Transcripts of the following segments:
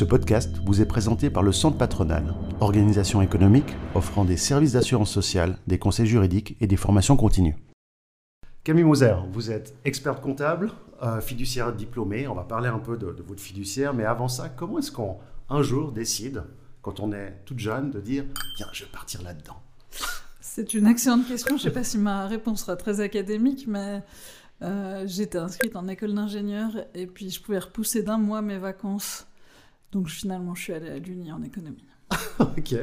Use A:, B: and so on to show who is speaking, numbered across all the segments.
A: Ce podcast vous est présenté par le Centre Patronal, organisation économique offrant des services d'assurance sociale, des conseils juridiques et des formations continues. Camille Moser, vous êtes experte comptable, euh, fiduciaire diplômée. On va parler un peu de, votre fiduciaire, mais avant ça, comment est-ce qu'on un jour décide, quand on est toute jeune, de dire tiens, je vais partir là-dedans
B: C'est une excellente question. Je ne sais pas si ma réponse sera très académique, mais euh, j'étais inscrite en école d'ingénieur et puis je pouvais repousser d'un mois mes vacances. Donc finalement, je suis allée à l'Uni en économie.
A: ok,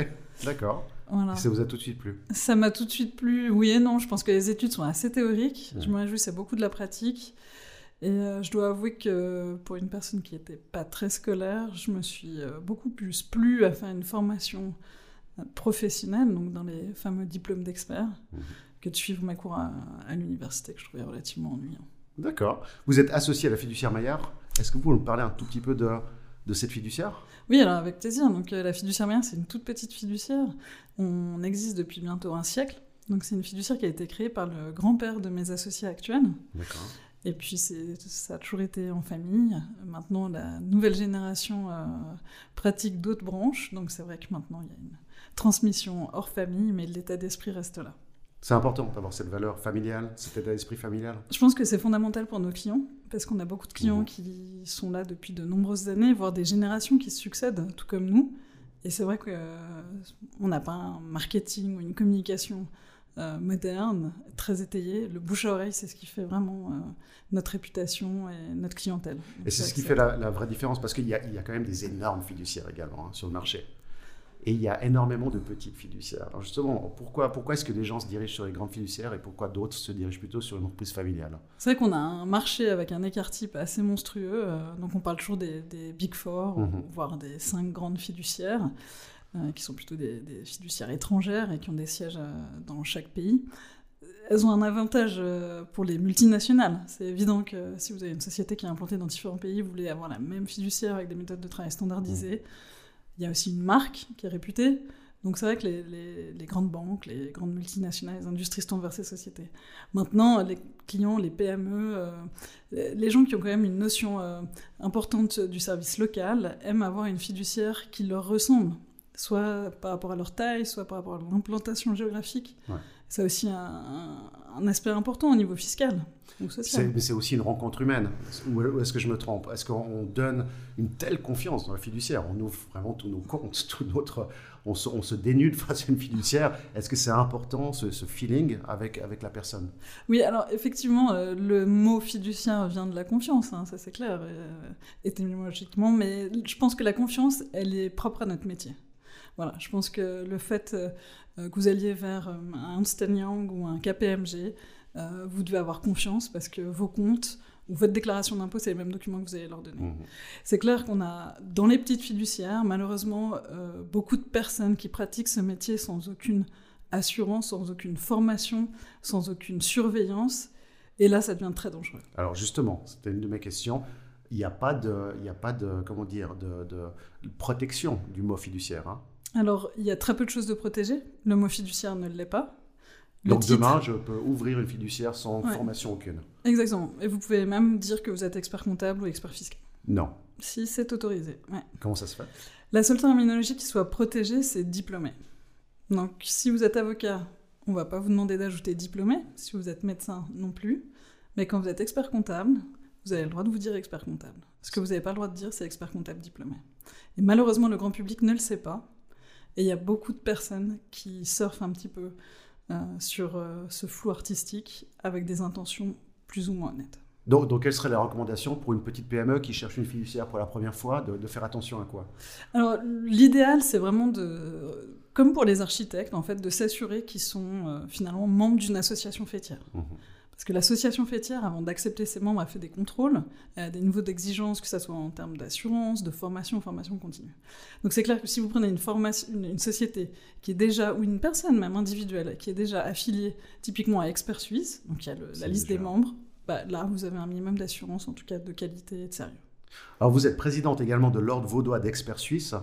A: d'accord. Voilà. ça vous a tout de suite plu?
B: Ça m'a tout de suite plu, oui et non. Je pense que les études sont assez théoriques. Je me réjouis, c'est beaucoup de la pratique. Et euh, je dois avouer que pour une personne qui n'était pas très scolaire, je me suis euh, beaucoup plus plu à faire une formation professionnelle, donc dans les fameux diplômes d'expert, mmh que de suivre mes cours à, l'université, que je trouvais relativement ennuyant.
A: D'accord. Vous êtes associé à la fiduciaire Maillard? Est-ce que vous pouvez nous parler un tout petit peu de, de cette fiduciaire
B: Oui, alors avec plaisir. Donc, euh, la fiduciaire Maillard, c'est une toute petite fiduciaire. On existe depuis bientôt un siècle. Donc, c'est une fiduciaire qui a été créée par le grand-père de mes associés actuels. D'accord. Et puis, ça a toujours été en famille. Maintenant, la nouvelle génération euh, pratique d'autres branches. Donc, c'est vrai que maintenant, il y a une transmission hors famille, mais l'état d'esprit reste là.
A: C'est important d'avoir cette valeur familiale, cet état d'esprit familial.
B: Je pense que c'est fondamental pour nos clients, parce qu'on a beaucoup de clients mhm. qui sont là depuis de nombreuses années, voire des générations qui se succèdent, tout comme nous. Et c'est vrai qu'on euh, n'a pas un marketing ou une communication euh, moderne, très étayée. Le bouche-oreille, c'est ce qui fait vraiment euh, notre réputation et notre clientèle.
A: et c'est ce qui fait la, vraie différence, parce qu'il y, a quand même des énormes fiduciaires également hein, sur le marché. Et il y a énormément de petites fiduciaires. Alors justement, pourquoi, pourquoi est-ce que les gens se dirigent sur les grandes fiduciaires et pourquoi d'autres se dirigent plutôt sur une entreprise familiale?
B: C'est vrai qu'on a un marché avec un écart type assez monstrueux. Euh, donc on parle toujours des, Big Four, mhm. voire des cinq grandes fiduciaires, euh, qui sont plutôt des, fiduciaires étrangères et qui ont des sièges euh, dans chaque pays. Elles ont un avantage pour les multinationales. C'est évident que si vous avez une société qui est implantée dans différents pays, vous voulez avoir la même fiduciaire avec des méthodes de travail standardisées. Mhm. Il y a aussi une marque qui est réputée. Donc c'est vrai que les, grandes banques, les grandes multinationales, les industries se tournent vers ces sociétés. Maintenant, les clients, les PME, euh, les gens qui ont quand même une notion euh, importante du service local aiment avoir une fiduciaire qui leur ressemble, soit par rapport à leur taille, soit par rapport à leur implantation géographique. C'est aussi un, aspect important au niveau fiscal.
A: Mais c'est aussi une rencontre humaine. Ou est-ce que je me trompe? Est-ce qu'on donne une telle confiance dans la fiduciaire? On ouvre vraiment tous nos comptes, tout notre, on, se, on se dénude face à une fiduciaère. Est-ce que c'est important, ce, feeling avec, avec la personne?
B: Oui, alors effectivement, euh, le mot fiduciaire vient de la confiance, hein, ça c'est clair, euh, étymologiquement, mais je pense que la confiance, elle est propre à notre métier. Voilà, je pense que le fait euh, que vous alliez vers un Ernst Young ou un KPMG, euh, vous devez avoir confiance parce que vos comptes ou votre déclaration d'impôt, c'est les mêmes documents que vous allez leur donner. Mmh. C'est clair qu'on a, dans les petites fiduciaires, malheureusement, euh, beaucoup de personnes qui pratiquent ce métier sans aucune assurance, sans aucune formation, sans aucune surveillance. Et là, ça devient très dangereux.
A: Alors justement, c'était une de mes questions. Il n'y a pas de, il y a pas de, comment dire, de, de protection du mot fiduciaire. Hein.
B: Alors, il y a très peu de choses de protégées. Le mot fiduciaire ne l'est pas.
A: Donc demain, je peux ouvrir une fiduciaire sans formation aucune.
B: Exactement. Et vous pouvez même dire que vous êtes expert comptable ou expert fiscal.
A: Non.
B: Si c'est autorisé.
A: Comment ça se fait?
B: La seule terminologie qui soit protégée, c'est diplômé. Donc si vous êtes avocat, on va pas vous demander d'ajouter diplômé. Si vous êtes médecin, non plus. Mais quand vous êtes expert comptable, vous avez le droit de vous dire expert comptable. Ce que vous n'avez pas le droit de dire, c'est expert comptable diplômé. Et malheureusement, le grand public ne le sait pas. Et il y a beaucoup de personnes qui surfent un petit peu euh, sur euh, ce flou artistique avec des intentions plus ou moins nettes.
A: Donc, donc, quelle serait la recommandation pour une petite PME qui cherche une fiduciaire pour la première fois de, faire attention à quoi?
B: Alors, l'idéal, c'est vraiment de, comme pour les architectes, en fait, de s'assurer qu'ils sont euh, finalement membres d'une association fêtière. Mmh. Parce que l'association fêtière, avant d'accepter ses membres, a fait des contrôles, a des niveaux d'exigence, que ce soit en termes d'assurance, de formation, formation continue. Donc c'est clair que si vous prenez une, formation, une, société qui est déjà, ou une personne même individuelle, qui est déjà affiliée typiquement à Expert Suisse, donc il y a la liste des membres, bah, là vous avez un minimum d'assurance, en tout cas de qualité et de sérieux.
A: Alors vous êtes présidente également de l'Ordre vaudois d'Experts Suisse.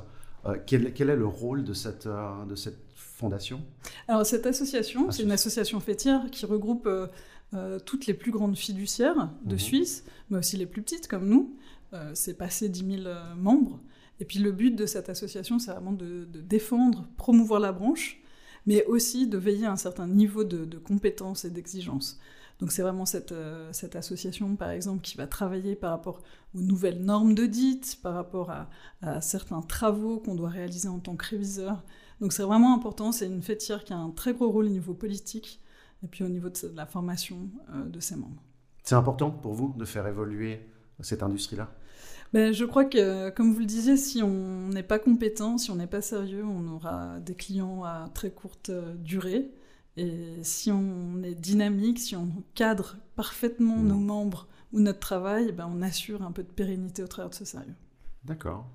A: Euh, quel, quel, est le rôle de cette, euh, de cette fondation?
B: Alors cette association, c'est une association fêtière qui regroupe... Euh, euh, toutes les plus grandes fiduciaires de mhm. Suisse, mais aussi les plus petites comme nous. Euh, c'est passé 10 000 euh, membres. Et puis le but de cette association, c'est vraiment de, défendre, promouvoir la branche, mais aussi de veiller à un certain niveau de, de compétences et d'exigence. Donc c'est vraiment cette, euh, cette, association, par exemple, qui va travailler par rapport aux nouvelles normes d'audit, par rapport à, à certains travaux qu'on doit réaliser en tant que réviseur. Donc c'est vraiment important, c'est une fêtière qui a un très gros rôle au niveau politique et puis au niveau de la formation euh, de ses membres.
A: C'est important pour vous de faire évoluer cette industrie-là?
B: Ben, je crois que, comme vous le disiez, si on n'est pas compétent, si on n'est pas sérieux, on aura des clients à très courte euh, durée. Et si on est dynamique, si on cadre parfaitement mmh. nos membres ou notre travail, ben on assure un peu de pérennité au travers de ce sérieux.
A: D'accord.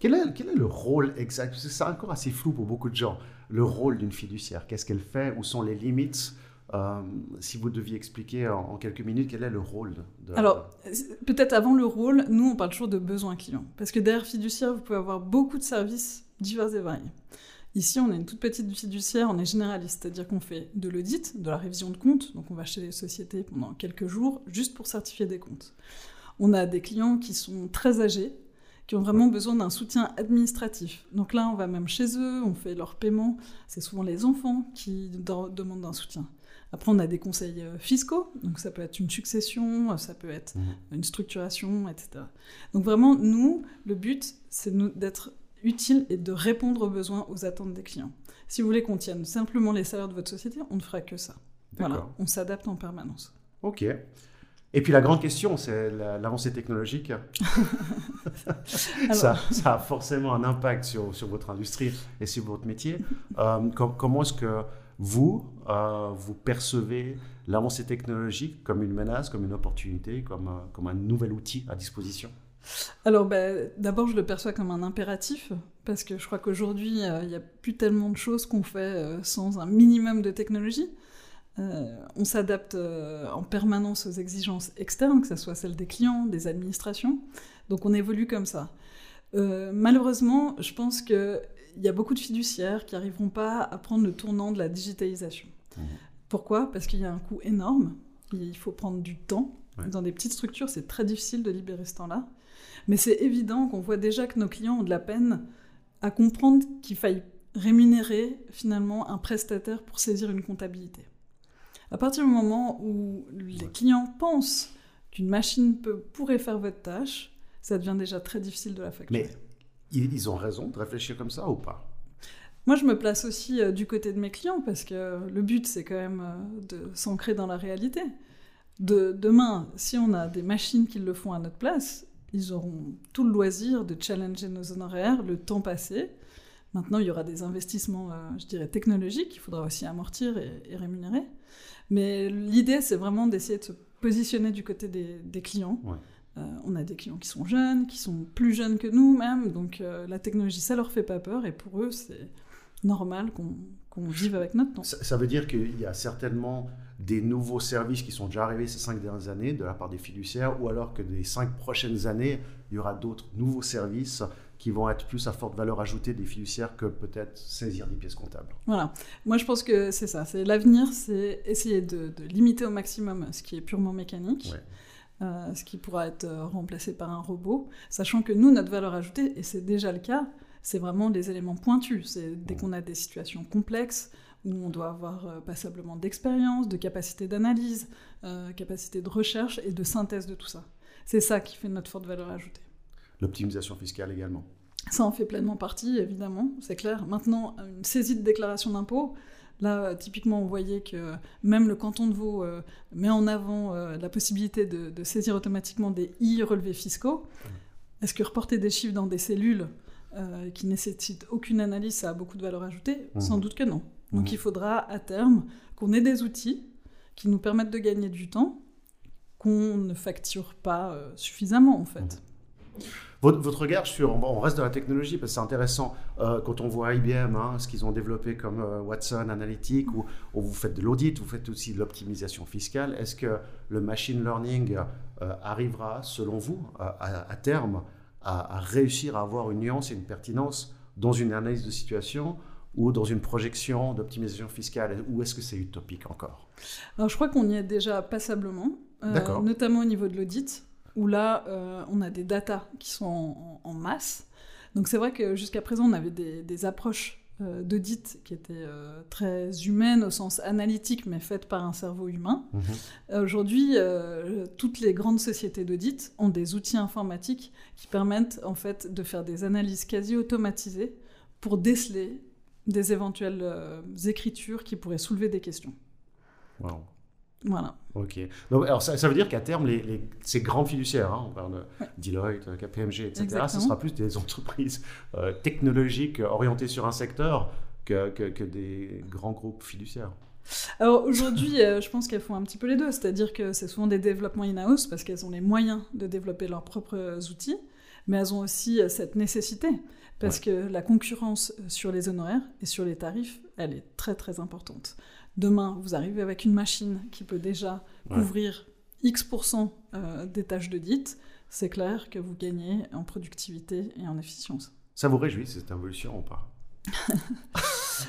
A: Quel est, quel est le rôle exact? Parce que c'est encore assez flou pour beaucoup de gens. Le rôle d'une fiduciaire, qu'est-ce qu'elle fait? Où sont les limites? Euh, si vous deviez expliquer en, quelques minutes quel est le rôle
B: de... Alors, peut-être avant le rôle, nous, on parle toujours de besoins clients. Parce que derrière fiduciaire, vous pouvez avoir beaucoup de services divers et variés. Ici, on est une toute petite fiduciaire, on est généraliste, c'est-à-dire qu'on fait de l'audit, de la révision de comptes, donc on va chez les sociétés pendant quelques jours juste pour certifier des comptes. On a des clients qui sont très âgés, qui ont vraiment besoin d'un soutien administratif. Donc là, on va même chez eux, on fait leur paiement. C'est souvent les enfants qui demandent un soutien. Après, on a des conseils euh, fiscaux, donc ça peut être une succession, ça peut être mmh. une structuration, etc. Donc vraiment, nous, le but, c'est d'être utile et de répondre aux besoins, aux attentes des clients. Si vous voulez qu'on tienne simplement les salaires de votre société, on ne fera que ça. Voilà, on s'adapte en permanence.
A: Ok. Et puis la grande question, c'est l'avancée technologique. ça, ça, a forcément un impact sur, sur, votre industrie et sur votre métier. Euh, comment est-ce que vous, euh, vous percevez l'avancée technologique comme une menace, comme une opportunité, comme, comme un nouvel outil à disposition
B: alors ben, d'abord je le perçois comme un impératif parce que je crois qu'aujourd'hui euh, il n'y a plus tellement de choses qu'on fait sans un minimum de technologie. Euh, on s'adapte euh, en permanence aux exigences externes, que ce soit celles des clients, des administrations. Donc on évolue comme ça. Euh, malheureusement, je pense qu'il y a beaucoup de fiduciaires qui n'arriveront pas à prendre le tournant de la digitalisation. Mmh. Pourquoi? Parce qu'il y a un coût énorme. Il faut prendre du temps. Dans des petites structures, c'est très difficile de libérer ce temps-là. Mais c'est évident qu'on voit déjà que nos clients ont de la peine à comprendre qu'il faille rémunérer finalement un prestataire pour saisir une comptabilité. À partir du moment où les clients pensent qu'une machine peut, pourrait faire votre tâche, ça devient déjà très difficile de la facturer.
A: Mais ils ont raison de réfléchir comme ça ou pas?
B: Moi, je me place aussi euh, du côté de mes clients parce que le but, c'est quand même euh, de s'ancrer dans la réalité. De, demain, si on a des machines qui le font à notre place, ils auront tout le loisir de challenger nos honoraires, le temps passé. Maintenant, il y aura des investissements, euh, je dirais, technologiques qu'il faudra aussi amortir et rémunérer. Mais l'idée, c'est vraiment d'essayer de se positionner du côté des, clients. Euh, on a des clients qui sont jeunes, qui sont plus jeunes que nous même, donc euh, la technologie, ça leur fait pas peur, et pour eux, c'est normal qu'on vive avec notre temps.
A: Ça, veut dire qu'il y a certainement des nouveaux services qui sont déjà arrivés ces cinq dernières années de la part des fiduciaires, ou alors que des cinq prochaines années, il y aura d'autres nouveaux services qui vont être plus à forte valeur ajoutée des fiduciaires que peut-être saisir des pièces comptables.
B: Voilà. Moi, je pense que c'est ça. C'est l'avenir, c'est essayer de, limiter au maximum ce qui est purement mécanique. Euh, ce qui pourra être euh, remplacé par un robot, sachant que nous, notre valeur ajoutée, et c'est déjà le cas, c'est vraiment des éléments pointus. C'est dès qu'on a des situations complexes, où on doit avoir euh, passablement d'expérience, de capacité d'analyse, capacité de recherche et de synthèse de tout ça. C'est ça qui fait notre forte valeur ajoutée.
A: L'optimisation fiscale également.
B: Ça en fait pleinement partie, évidemment, c'est clair. Maintenant, une saisie de déclaration d'impôt, là, typiquement, on voyait que même le canton de Vaud euh, met en avant euh, la possibilité de, saisir automatiquement des i relevés fiscaux. Est-ce que reporter des chiffres dans des cellules euh, qui nécessitent aucune analyse, ça a beaucoup de valeur ajoutée? Mmh. Sans doute que non. Donc mmh. il faudra à terme qu'on ait des outils qui nous permettent de gagner du temps, qu'on ne facture pas suffisamment en fait.
A: Mmh. Votre, regard sur, on reste dans la technologie parce que c'est intéressant euh, quand on voit IBM, hein, ce qu'ils ont développé comme euh, Watson Analytic, où, vous faites de l'audit, vous faites aussi de l'optimisation fiscale. Est-ce que le machine learning euh, arrivera, selon vous, à, terme, à, réussir à avoir une nuance et une pertinence dans une analyse de situation ou dans une projection d'optimisation fiscale? Ou est-ce que c'est utopique encore?
B: Alors je crois qu'on y est déjà passablement, notamment au niveau de l'audit où là, euh, on a des datas qui sont en, masse. Donc c'est vrai que jusqu'à présent, on avait des, approches euh, d'audit qui étaient euh, très humaines au sens analytique, mais faites par un cerveau humain. Mhm. Aujourd'hui, toutes les grandes sociétés d'audit ont des outils informatiques qui permettent en fait de faire des analyses quasi automatisées pour déceler des éventuelles écritures qui pourraient soulever des questions.
A: Wow.
B: Voilà.
A: Ok. Donc, alors ça, veut dire qu'à terme, les, ces grands fiduciaires, hein, on parle de Deloitte, KPMG, etc., ce sera plus des entreprises euh, technologiques orientées sur un secteur que, que, des grands groupes fiduciaires.
B: Alors aujourd'hui, euh, je pense qu'elles font un petit peu les deux, c'est-à-dire que c'est souvent des développements in-house parce qu'elles ont les moyens de développer leurs propres outils, mais elles ont aussi euh, cette nécessité parce que la concurrence sur les honoraires et sur les tarifs, elle est très très importante. Demain, vous arrivez avec une machine qui peut déjà couvrir X% euh, des tâches d'audit, c'est clair que vous gagnez en productivité et en efficience.
A: Ça vous réjouit cette évolution ou pas?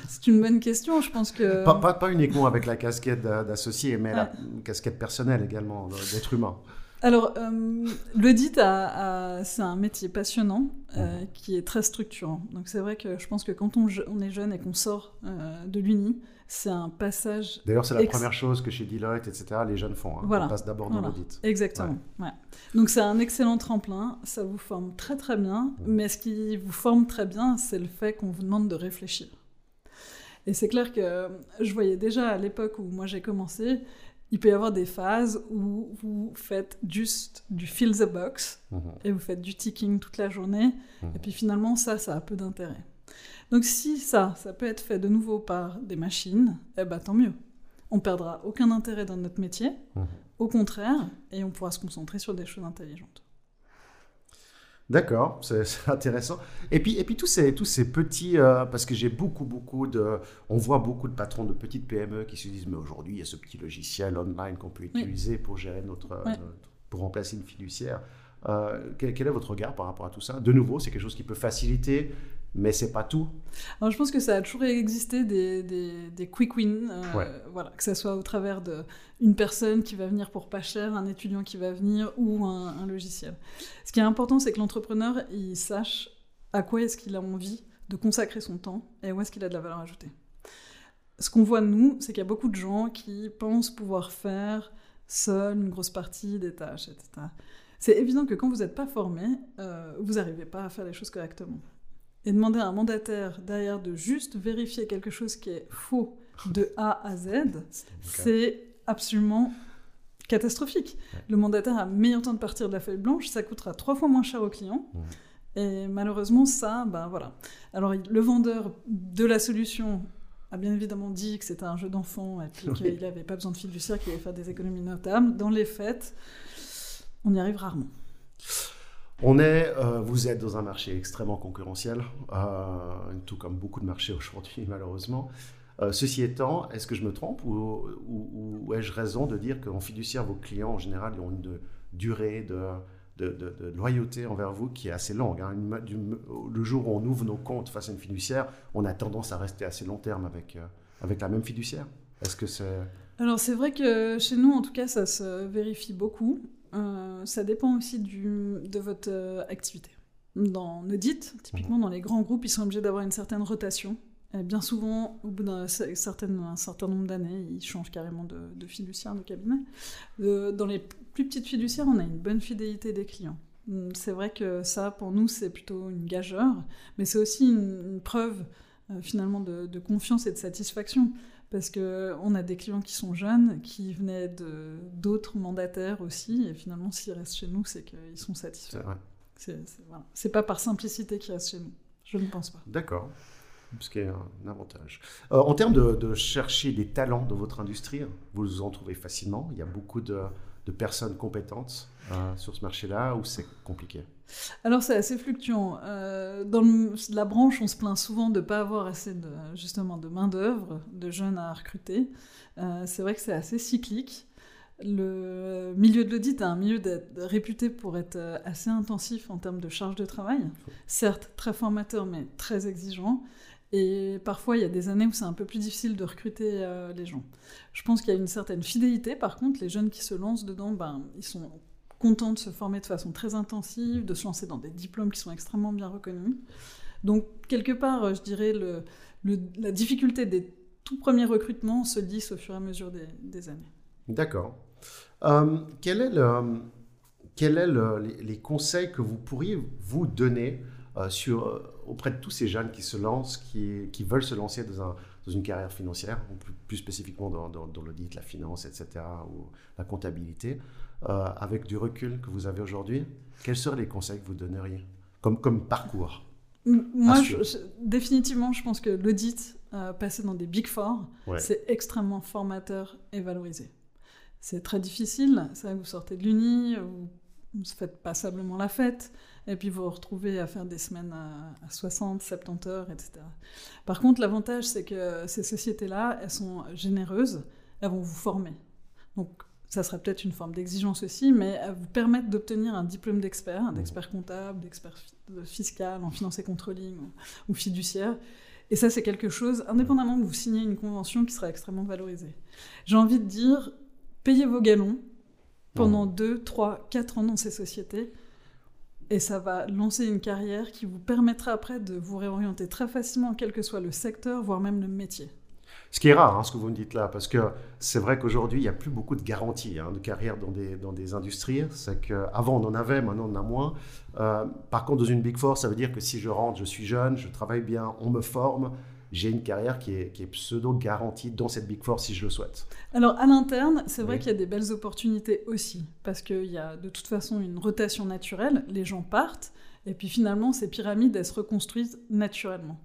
B: C'est une bonne question, je pense que...
A: Pas, pas, uniquement avec la casquette d'associé, mais la casquette personnelle également, d'être humain.
B: Alors, euh, l'audit, c'est un métier passionnant euh, qui est très structurant. Donc, c'est vrai que je pense que quand on, on est jeune et qu'on sort de l'Uni, c'est un passage.
A: D'ailleurs, c'est la première chose que chez Deloitte, etc., les jeunes font. Hein. Voilà. On passe d'abord dans l'audit.
B: Exactement. Donc, c'est un excellent tremplin. Ça vous forme très, très bien. Mais ce qui vous forme très bien, c'est le fait qu'on vous demande de réfléchir. Et c'est clair que je voyais déjà à l'époque où moi j'ai commencé, il peut y avoir des phases où vous faites juste du fill the box mhm. et vous faites du ticking toute la journée. Mhm. Et puis finalement, ça, ça a peu d'intérêt. Donc si ça, ça peut être fait de nouveau par des machines, eh ben tant mieux. On perdra aucun intérêt dans notre métier, mmh. au contraire, et on pourra se concentrer sur des choses intelligentes.
A: D'accord, c'est intéressant. Et puis, et puis tous ces, tous ces petits, euh, parce que j'ai beaucoup, beaucoup de, on voit beaucoup de patrons de petites PME qui se disent, mais aujourd'hui, il y a ce petit logiciel online qu'on peut utiliser pour gérer notre, pour remplacer une fiduciaire. Euh, quel, quel, est votre regard par rapport à tout ça? De nouveau, c'est quelque chose qui peut faciliter mais c'est pas tout.
B: Alors, je pense que ça a toujours existé des, des, des quick wins, euh, voilà, que ce soit au travers d'une personne qui va venir pour pas cher, un étudiant qui va venir ou un, logiciel. Ce qui est important, c'est que l'entrepreneur il sache à quoi est-ce qu'il a envie de consacrer son temps et où est-ce qu'il a de la valeur ajoutée. Ce qu'on voit nous, c'est qu'il y a beaucoup de gens qui pensent pouvoir faire seul une grosse partie des tâches, etc. C'est évident que quand vous n'êtes pas formé, euh, vous n'arrivez pas à faire les choses correctement et demander à un mandataire derrière de juste vérifier quelque chose qui est faux de A à Z, c'est absolument catastrophique. Le mandataire a meilleur temps de partir de la feuille blanche, ça coûtera trois fois moins cher au client. Et malheureusement, ça, ben voilà. Alors, le vendeur de la solution a bien évidemment dit que c'était un jeu d'enfant et qu'il n'avait pas besoin de fiduciaire, qu'il allait faire des économies notables. Dans les faits, on y arrive rarement.
A: On est, euh, vous êtes dans un marché extrêmement concurrentiel, euh, tout comme beaucoup de marchés aujourd'hui malheureusement. Euh, ceci étant, est-ce que je me trompe ou, ai-je raison de dire qu'en fiduciaire, vos clients en général ont une durée de, loyauté envers vous qui est assez longue hein? Le jour où on ouvre nos comptes face à une fiduciaire, on a tendance à rester assez long terme avec, avec la même fiduciaire? Est-ce que c'est...
B: Alors c'est vrai que chez nous, en tout cas, ça se vérifie beaucoup. Euh, ça dépend aussi de votre euh, activité. Dans l'audit, typiquement dans les grands groupes, ils sont obligés d'avoir une certaine rotation. Et bien souvent, au bout d'un certain, nombre d'années, ils changent carrément de, de fiduciaire, de cabinet. Euh, dans les plus petites fiduciaires, on a une bonne fidélité des clients. Hum, c'est vrai que ça, pour nous, c'est plutôt une gageure, mais c'est aussi une, preuve finalement de, confiance et de satisfaction parce qu'on a des clients qui sont jeunes, qui venaient d'autres mandataires aussi, et finalement, s'ils restent chez nous, c'est qu'ils sont satisfaits. C'est voilà. pas par simplicité qu'ils restent chez nous. Je ne pense pas.
A: D'accord. Ce qui est un avantage. Euh, en termes de, de, chercher des talents dans votre industrie, vous en trouvez facilement? Il y a beaucoup de, de personnes compétentes euh, sur ce marché-là ou c'est compliqué?
B: Alors c'est assez fluctuant. Euh, dans la branche, on se plaint souvent de ne pas avoir assez de, justement de main d'œuvre, de jeunes à recruter. Euh, c'est vrai que c'est assez cyclique. Le milieu de l'audit est un milieu réputé pour être assez intensif en termes de charge de travail. Certes, très formateur, mais très exigeant. Et parfois, il y a des années où c'est un peu plus difficile de recruter euh, les gens. Je pense qu'il y a une certaine fidélité. Par contre, les jeunes qui se lancent dedans, ben, ils sont content de se former de façon très intensive, de se lancer dans des diplômes qui sont extrêmement bien reconnus. Donc, quelque part, je dirais, la difficulté des tout premiers recrutements se lisse au fur et à mesure des, années.
A: D'accord. Euh, quel est, les, conseils que vous pourriez vous donner euh, euh, auprès de tous ces jeunes qui se lancent, qui, veulent se lancer dans, un, dans, une carrière financière, ou plus, spécifiquement dans, l'audit, la finance, etc., ou la comptabilité, avec du recul que vous avez aujourd'hui Quels seraient les conseils que vous donneriez comme, comme parcours
B: moi, définitivement, je pense que l'audit, euh, passer dans des Big Four, c'est extrêmement formateur et valorisé. C'est très difficile, ça, vous sortez de l'Uni, vous, vous faites passablement la fête, et puis vous vous retrouvez à faire des semaines à, à 60, 70 heures, etc. Par contre, l'avantage, c'est que ces sociétés-là, elles sont généreuses, elles vont vous former. Donc, ça serait peut-être une forme d'exigence aussi, mais à vous permettre d'obtenir un diplôme d'expert, d'expert comptable, d'expert fiscal, en finance et controlling ou, fiduciaire. Et ça, c'est quelque chose, indépendamment que vous signiez une convention, qui sera extrêmement valorisée. J'ai envie de dire, payez vos galons pendant 2, 3, 4 ans dans ces sociétés, et ça va lancer une carrière qui vous permettra après de vous réorienter très facilement, quel que soit le secteur, voire même le métier.
A: Ce qui est rare, hein, ce que vous me dites là, parce que c'est vrai qu'aujourd'hui, il n'y a plus beaucoup de garanties hein, de carrière dans des, dans des industries. C'est qu'avant, on en avait, maintenant, on en a moins. Euh, par contre, dans une Big Four, ça veut dire que si je rentre, je suis jeune, je travaille bien, on me forme, j'ai une carrière qui est, qui est pseudo-garantie dans cette Big Four si je le souhaite.
B: Alors, à l'interne, c'est vrai qu'il y a des belles opportunités aussi, parce qu'il y a de toute façon une rotation naturelle, les gens partent, et puis finalement, ces pyramides, elles se reconstruisent naturellement.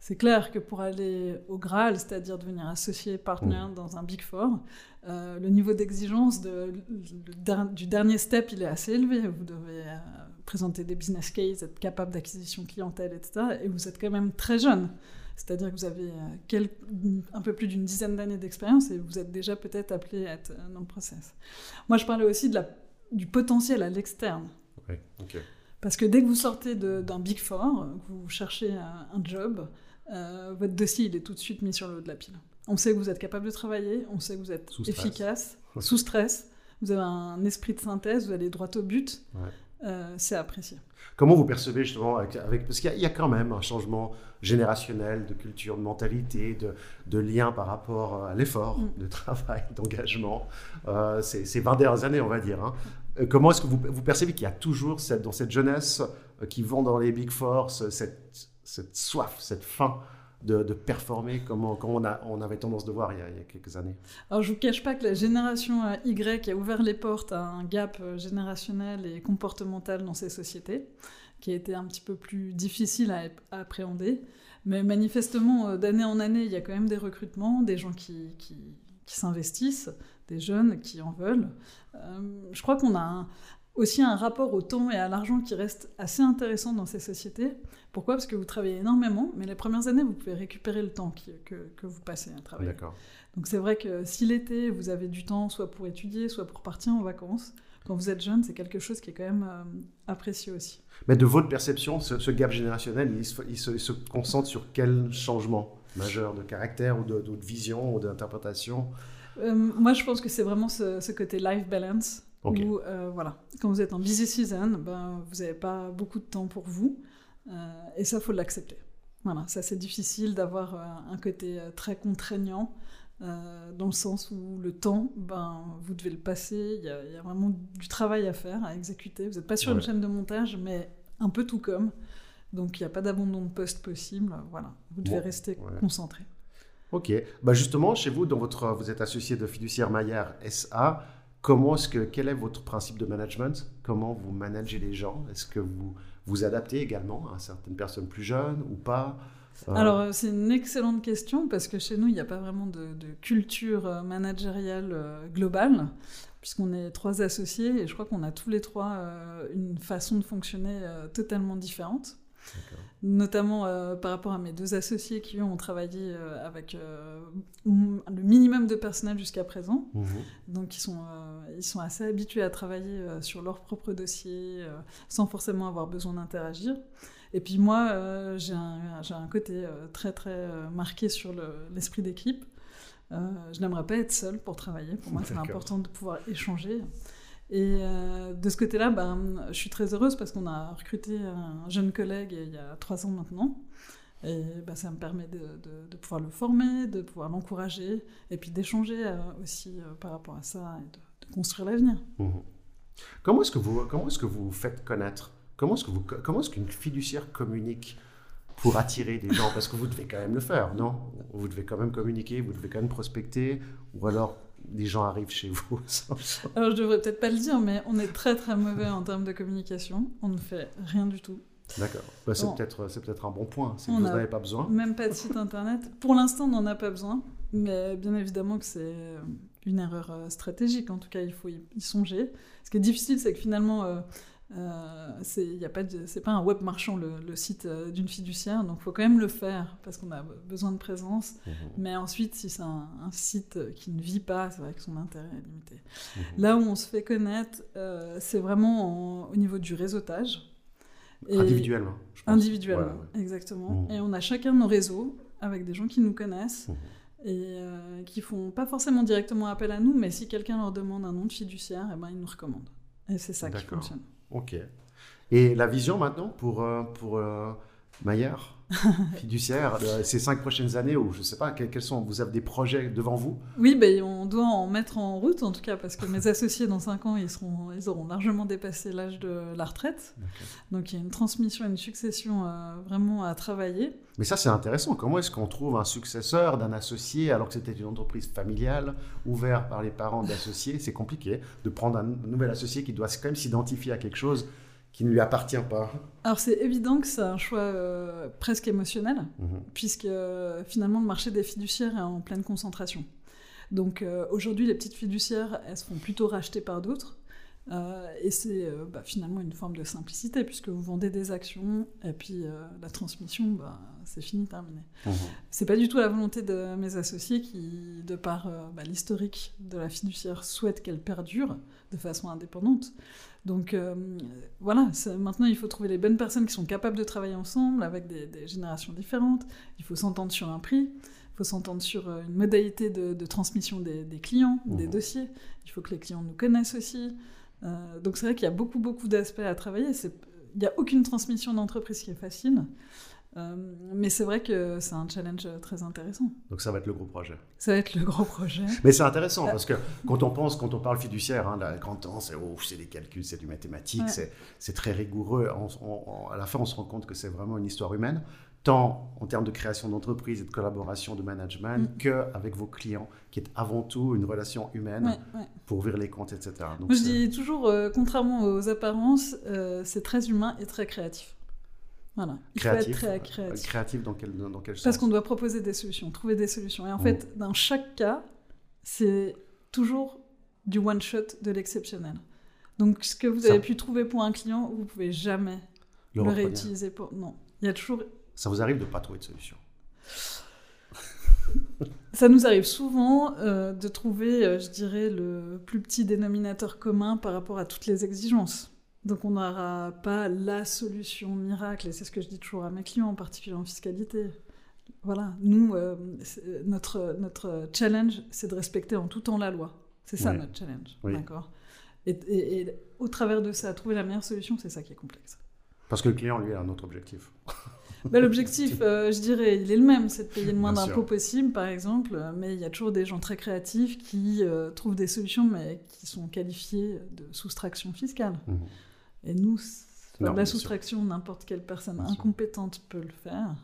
B: C'est clair que pour aller au Graal, c'est-à-dire devenir associé partner mmh. dans un Big Four, euh, le niveau d'exigence du dernier step, il est assez élevé. Vous devez euh, présenter des business cases, être capable d'acquisition clientèle, etc. Et vous êtes quand même très jeune. C'est-à-dire que vous avez euh, un peu plus d'une dizaine d'années d'expérience et vous êtes déjà peut-être appelé à être dans le process. Moi, je parlais aussi de la, du potentiel à l'externe. Parce que dès que vous sortez d'un Big Four, que vous cherchez un job, euh, votre dossier il est tout de suite mis sur le haut de la pile. On sait que vous êtes capable de travailler, on sait que vous êtes efficace, sous stress, vous avez un esprit de synthèse, vous allez droit au but. Euh, c'est apprécié.
A: Comment vous percevez justement avec, parce qu'il y, a quand même un changement générationnel de culture, de mentalité, de, de lien par rapport à l'effort, mm. de travail, d'engagement. Euh, ces 20 dernières années, on va dire. Hein. Euh, comment est-ce que vous, vous percevez qu'il y a toujours cette, dans cette jeunesse qui vont dans les Big Four cette, cette soif, cette faim de, performer comme, on, avait tendance de voir il y, a, quelques années.
B: Alors je ne vous cache pas que la génération euh, Y a ouvert les portes à un gap euh, générationnel et comportemental dans ces sociétés, qui a été un petit peu plus difficile à, appréhender. Mais manifestement, euh, d'année en année, il y a quand même des recrutements, des gens qui, s'investissent, des jeunes qui en veulent. je crois qu'on a un, aussi un rapport au temps et à l'argent qui reste assez intéressant dans ces sociétés. Pourquoi? Parce que vous travaillez énormément, mais les premières années, vous pouvez récupérer le temps que, que, vous passez à travailler. Donc c'est vrai que si l'été, vous avez du temps, soit pour étudier, soit pour partir en vacances, quand vous êtes jeune, c'est quelque chose qui est quand même euh, apprécié aussi.
A: Mais de votre perception, ce, gap générationnel, il se, il, se, concentre sur quel changement majeur de caractère ou de, vision ou d'interprétation?
B: Euh, Moi, je pense que c'est vraiment ce, ce côté life balance où, euh, voilà, quand vous êtes en busy season, ben, vous n'avez pas beaucoup de temps pour vous. Euh, et ça, faut l'accepter. Voilà, ça c'est difficile d'avoir euh, un côté très contraignant, dans le sens où le temps, ben, vous devez le passer. Il y, a vraiment du travail à faire, à exécuter. Vous n'êtes pas sur une chaîne de montage, mais un peu tout comme. Donc il n'y a pas d'abandon de poste possible. Voilà, vous devez rester concentré.
A: Ok. Bah justement, chez vous, dans votre, vous êtes associé de Fiduciaire Maillard SA. Comment est-ce que, quel est votre principe de management? Comment vous managez les gens? Est-ce que vous vous adaptez également à certaines personnes plus jeunes ou pas?
B: Euh, Alors, euh, c'est une excellente question parce que chez nous, il n'y a pas vraiment de, culture euh, managériale globale, puisqu'on est trois associés et je crois qu'on a tous les trois une façon de fonctionner totalement différente notamment euh, par rapport à mes deux associés qui ont travaillé euh, avec euh, le minimum de personnel jusqu'à présent. Mhm. Donc ils sont, ils sont assez habitués à travailler sur leur propre dossier sans forcément avoir besoin d'interagir. Et puis moi, j'ai un, un, côté très très marqué sur l'esprit d'équipe. je n'aimerais pas être seule pour travailler. Pour moi, c'est important de pouvoir échanger. Et de ce côté-là, ben, je suis très heureuse parce qu'on a recruté un jeune collègue il y a trois ans maintenant. Et ben, ça me permet de, pouvoir le former, de pouvoir l'encourager, et puis d'échanger aussi par rapport à ça et de, construire l'avenir.
A: Mmh. Comment est-ce que vous comment est-ce que vous faites connaître Comment est-ce que vous comment est-ce qu'une fiduciaire communique pour attirer des gens? Parce que vous devez quand même le faire, non? Vous devez quand même communiquer, vous devez quand même prospecter, ou alors des gens arrivent chez vous.
B: alors je devrais peut-être pas le dire, mais on est très très mauvais en termes de communication. On ne fait rien du tout.
A: D'accord. Bah, c'est peut-être c'est peut-être un bon point. Si vous n'en avez pas besoin.
B: Même pas de site internet. Pour l'instant, on n'en a pas besoin, mais bien évidemment que c'est une erreur euh, stratégique. En tout cas, il faut y songer. Ce qui est difficile, c'est que finalement, euh, euh, c'est pas, pas un web marchand le, site euh, d'une fiduciaire, donc il faut quand même le faire parce qu'on a besoin de présence. Mmh. Mais ensuite, si c'est un, site qui ne vit pas, c'est vrai que son intérêt est limité. Mmh. Là où on se fait connaître, c'est vraiment au niveau du réseautage.
A: individuellement.
B: Je pense. Individuellement, exactement. Mmh. Et on a chacun nos réseaux avec des gens qui nous connaissent et euh, qui font pas forcément directement appel à nous, mais si quelqu'un leur demande un nom de fiduciaire, eh ben, ils nous recommandent. Et c'est ça qui fonctionne.
A: Ok. Et la vision maintenant pour, euh, pour euh, Maillard? fiduciaire ces cinq prochaines années ou je ne sais pas quels sont vous avez des projets devant vous?
B: Oui, ben, on doit en mettre en route en tout cas parce que mes associés dans cinq ans ils seront ils auront largement dépassé l'âge de la retraite. Donc il y a une transmission, une succession euh, vraiment à travailler.
A: Mais ça c'est intéressant. Comment est-ce qu'on trouve un successeur d'un associé alors que c'était une entreprise familiale ouverte par les parents d'associés? C'est compliqué de prendre un nouvel associé qui doit quand même s'identifier à quelque chose qui ne lui appartient pas
B: Alors c'est évident que c'est un choix euh, presque émotionnel, mhm. puisque euh, finalement le marché des fiduciaires est en pleine concentration. Donc euh, aujourd'hui les petites fiduciaires, elles se font plutôt racheter par d'autres. Et c'est bah, finalement une forme de simplicité, puisque vous vendez des actions, et puis la transmission, bah, c'est fini, terminé. Mhm. C'est pas du tout la volonté de mes associés qui, de par bah, l'historique de la fiduciaire, souhaitent qu'elle perdure de façon indépendante. Donc euh, voilà, maintenant il faut trouver les bonnes personnes qui sont capables de travailler ensemble avec des, générations différentes. Il faut s'entendre sur un prix, il faut s'entendre sur euh, une modalité de, transmission des, clients, des mmh. dossiers. Il faut que les clients nous connaissent aussi. Euh, donc c'est vrai qu'il y a beaucoup beaucoup d'aspects à travailler. Il n'y a aucune transmission d'entreprise qui est facile. Euh, mais c'est vrai que c'est un challenge très intéressant.
A: Donc ça va être le gros projet.
B: Ça va être le gros projet.
A: Mais c'est intéressant parce que quand on pense, quand on parle fiduciaire, hein, la grande temps, c'est oh, des calculs, c'est du mathématique, c'est très rigoureux. à la fin, on se rend compte que c'est vraiment une histoire humaine, tant en termes de création d'entreprise et de collaboration, de management, mm. qu'avec vos clients, qui est avant tout une relation humaine pour ouvrir les comptes, etc.
B: Donc, je dis toujours, euh, contrairement aux apparences, euh, c'est très humain et très créatif. Voilà.
A: Il créatif, faut être très créatif. Créatif dans quel, dans quel
B: sens Parce qu'on doit proposer des solutions, trouver des solutions. Et en fait, dans chaque cas, c'est toujours du one-shot, de l'exceptionnel. Donc, ce que vous avez pu trouver pour un client, vous pouvez jamais le, réutiliser pour. Non, il y a toujours.
A: Ça vous arrive de ne pas trouver de solution
B: Ça nous arrive souvent euh, de trouver, euh, je dirais, le plus petit dénominateur commun par rapport à toutes les exigences. Donc on n'aura pas la solution miracle, et c'est ce que je dis toujours à mes clients, en particulier en fiscalité. Voilà, nous, euh, notre, notre challenge, c'est de respecter en tout temps la loi. C'est ça notre challenge, d'accord? Et, au travers de ça, trouver la meilleure solution, c'est ça qui est complexe.
A: Parce que le client, lui, a un autre objectif.
B: Ben, L'objectif, euh, je dirais, il est le même, c'est de payer le moins d'impôts possible, par exemple, mais il y a toujours des gens très créatifs qui euh, trouvent des solutions, mais qui sont qualifiés de soustraction fiscale. Mmh. Et nous, la soustraction, n'importe quelle personne incompétente peut le faire.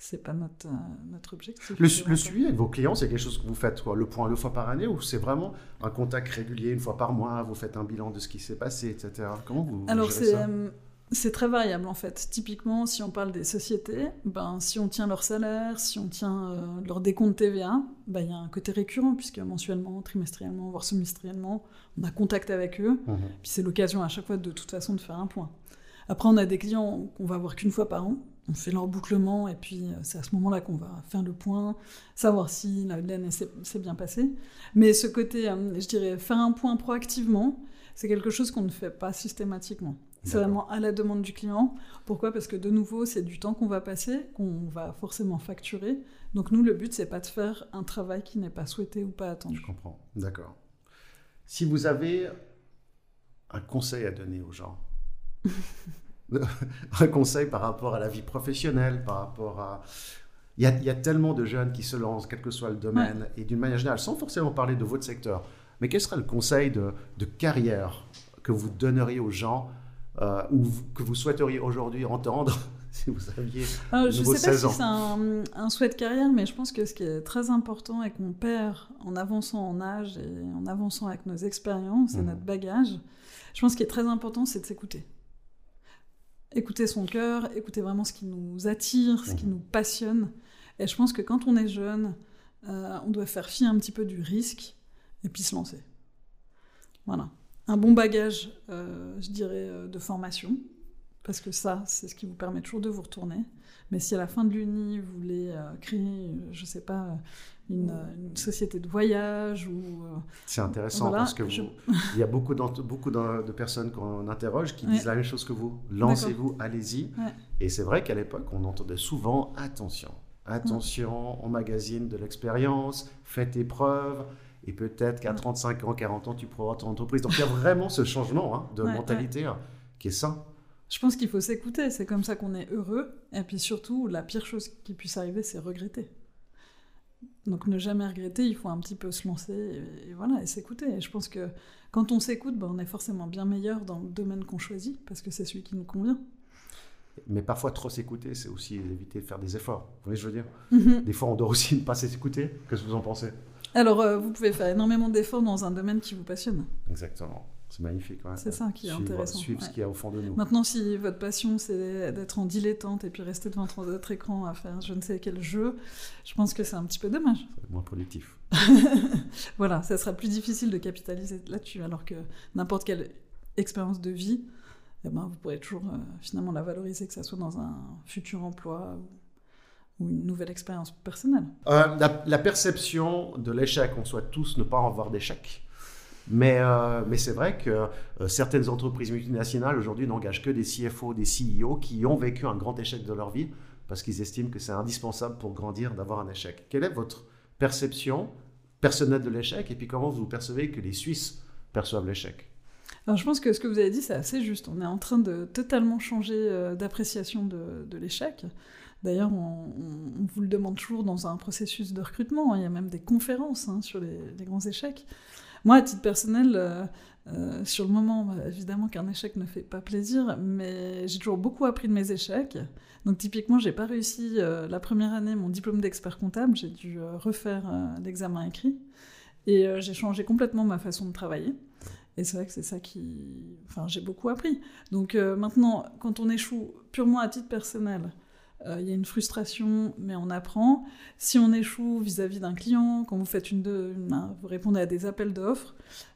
B: C'est pas notre, euh, notre objectif.
A: Le, suivi avec vos clients, c'est quelque chose que vous faites quoi, le point deux fois par année ou c'est vraiment un contact régulier une fois par mois Vous faites un bilan de ce qui s'est passé, etc. Comment vous,
B: Alors c'est c'est très variable en fait. Typiquement, si on parle des sociétés, ben, si on tient leur salaire, si on tient euh, leur décompte TVA, ben, il y a un côté récurrent puisque mensuellement, trimestriellement, voire semestriellement, on a contact avec eux. Mmh. Puis c'est l'occasion à chaque fois de toute façon de faire un point. Après, on a des clients qu'on va voir qu'une fois par an. On fait leur bouclement et puis euh, c'est à ce moment-là qu'on va faire le point, savoir si la l'année s'est bien passée. Mais ce côté, euh, je dirais, faire un point proactivement, c'est quelque chose qu'on ne fait pas systématiquement. C'est vraiment à la demande du client. Pourquoi? Parce que de nouveau, c'est du temps qu'on va passer, qu'on va forcément facturer. Donc nous, le but, c'est pas de faire un travail qui n'est pas souhaité ou pas attendu.
A: Je comprends. D'accord. Si vous avez un conseil à donner aux gens Un conseil par rapport à la vie professionnelle, par rapport à... Il y, a, tellement de jeunes qui se lancent, quel que soit le domaine, et d'une manière générale, sans forcément parler de votre secteur. Mais quel serait le conseil de, carrière que vous donneriez aux gens euh, ou que vous souhaiteriez aujourd'hui entendre si vous aviez
B: euh, Je ne sais pas si c'est un, un, souhait de carrière, mais je pense que ce qui est très important et qu'on perd en avançant en âge et en avançant avec nos expériences et mmh. notre bagage, je pense qu'il est très important, c'est de s'écouter. Écouter son cœur, écouter vraiment ce qui nous attire, ce qui mmh. nous passionne. Et je pense que quand on est jeune, euh, on doit faire fi un petit peu du risque et puis se lancer. Voilà. Un bon bagage, euh, je dirais, euh, de formation, parce que ça, c'est ce qui vous permet toujours de vous retourner. Mais si à la fin de l'Uni, vous voulez créer, je ne sais pas, une, société de voyage ou...
A: c'est intéressant parce que il y a beaucoup, beaucoup de personnes qu'on interroge qui disent la même chose que vous. Lancez-vous, allez-y. Et c'est vrai qu'à l'époque, on entendait souvent attention attention, on magazine de l'expérience, fais tes preuves, et peut-être qu'à 35 ans, 40 ans, tu pourras ton entreprise. Donc il y a vraiment ce changement hein, de mentalité hein, qui est sain.
B: Je pense qu'il faut s'écouter, c'est comme ça qu'on est heureux. Et puis surtout, la pire chose qui puisse arriver, c'est regretter. Donc ne jamais regretter, il faut un petit peu se lancer et, voilà, et s'écouter. Et je pense que quand on s'écoute, ben, on est forcément bien meilleur dans le domaine qu'on choisit, parce que c'est celui qui nous convient.
A: Mais parfois, trop s'écouter, c'est aussi éviter de faire des efforts. Vous voyez ce que je veux dire? Mhm. Des fois, on doit aussi ne pas s'écouter. Qu'est-ce que vous en pensez?
B: Alors, euh, vous pouvez faire énormément d'efforts dans un domaine qui vous passionne.
A: Exactement. C'est magnifique.
B: C'est ça qui est intéressant.
A: Suivre ce qu'il y a au fond de nous.
B: Maintenant, si votre passion, c'est d'être en dilettante et puis rester devant votre écran à faire je ne sais quel jeu, je pense que c'est un petit peu dommage.
A: moins productif.
B: voilà, ça sera plus difficile de capitaliser là-dessus, alors que n'importe quelle expérience de vie, eh ben, vous pourrez toujours euh, finalement la valoriser, que ça soit dans un futur emploi ou, une nouvelle expérience personnelle.
A: Euh, la, perception de l'échec, on souhaite tous ne pas avoir d'échec. Mais, euh, mais c'est vrai que certaines entreprises multinationales aujourd'hui n'engagent que des CFO, des CEO qui ont vécu un grand échec de leur vie parce qu'ils estiment que c'est indispensable pour grandir d'avoir un échec. Quelle est votre perception personnelle de l'échec et puis comment vous percevez que les Suisses perçoivent l'échec?
B: Alors je pense que ce que vous avez dit, c'est assez juste. On est en train de totalement changer euh, d'appréciation de, l'échec. D'ailleurs, on, vous le demande toujours dans un processus de recrutement. Il y a même des conférences hein, sur les, grands échecs. Moi, à titre personnel, euh, euh, sur le moment, bah, évidemment qu'un échec ne fait pas plaisir, mais j'ai toujours beaucoup appris de mes échecs. Donc typiquement, j'ai pas réussi la première année mon diplôme d'expert comptable. J'ai dû refaire l'examen écrit et j'ai changé complètement ma façon de travailler. Et c'est vrai que c'est ça qui... Enfin, j'ai beaucoup appris. Donc euh, maintenant, quand on échoue purement à titre personnel, euh, il y a une frustration, mais on apprend. Si on échoue vis-à-vis d'un client, quand vous faites une, de, vous répondez à des appels d'offres,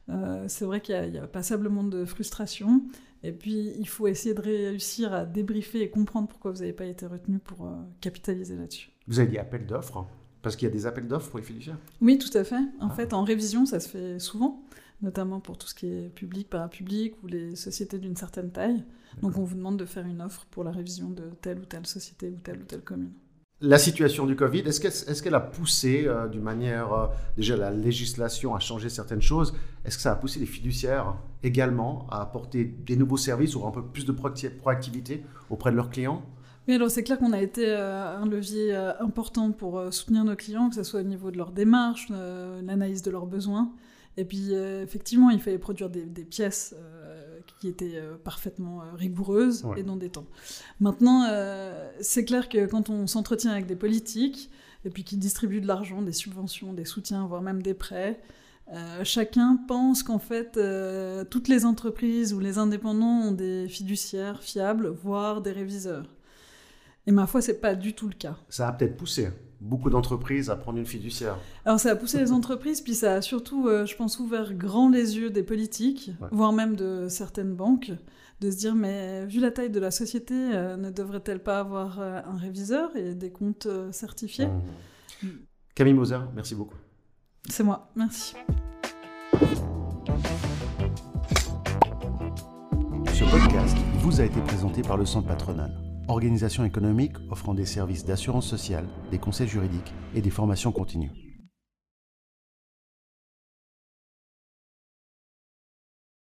B: euh, c'est vrai qu'il y, a passablement de frustration. Et puis, il faut essayer de réussir à débriefer et comprendre pourquoi vous n'avez pas été retenu pour capitaliser là-dessus.
A: Vous avez dit appel d'offres parce qu'il y a des appels d'offres pour les fiduciaires
B: Oui, tout à fait. En ah. fait, en révision, ça se fait souvent notamment pour tout ce qui est public, parapublic ou les sociétés d'une certaine taille. Donc on vous demande de faire une offre pour la révision de telle ou telle société ou telle ou telle commune.
A: La situation du Covid, est-ce qu'elle a poussé euh, d'une manière, euh, déjà la législation a changé certaines choses, est-ce que ça a poussé les fiduciaires également à apporter des nouveaux services ou un peu plus de proactivité auprès de leurs clients?
B: Oui, alors c'est clair qu'on a été euh, un levier important pour soutenir nos clients, que ce soit au niveau de leur démarche, l'analyse de leurs besoins. Et puis, euh, effectivement, il fallait produire des, pièces euh, qui étaient euh, parfaitement rigoureuses et dans des temps. Maintenant, c'est clair que quand on s'entretient avec des politiques, et puis qui distribuent de l'argent, des subventions, des soutiens, voire même des prêts, chacun pense qu'en fait, toutes les entreprises ou les indépendants ont des fiduciaires fiables, voire des réviseurs. Et ma foi, c'est pas du tout le cas.
A: Ça a peut-être poussé beaucoup d'entreprises à prendre une fiduciaire.
B: Alors ça a poussé les entreprises, puis ça a surtout, euh, je pense, ouvert grand les yeux des politiques, voire même de certaines banques, de se dire, mais vu la taille de la société, euh, ne devrait-elle pas avoir euh, un réviseur et des comptes certifiés?
A: Mmh. Camille Moser, merci beaucoup.
B: C'est moi, merci.
A: Ce podcast vous a été présenté par le Centre patronal organisation économique offrant des services d'assurance sociale, des conseils juridiques et des formations continues.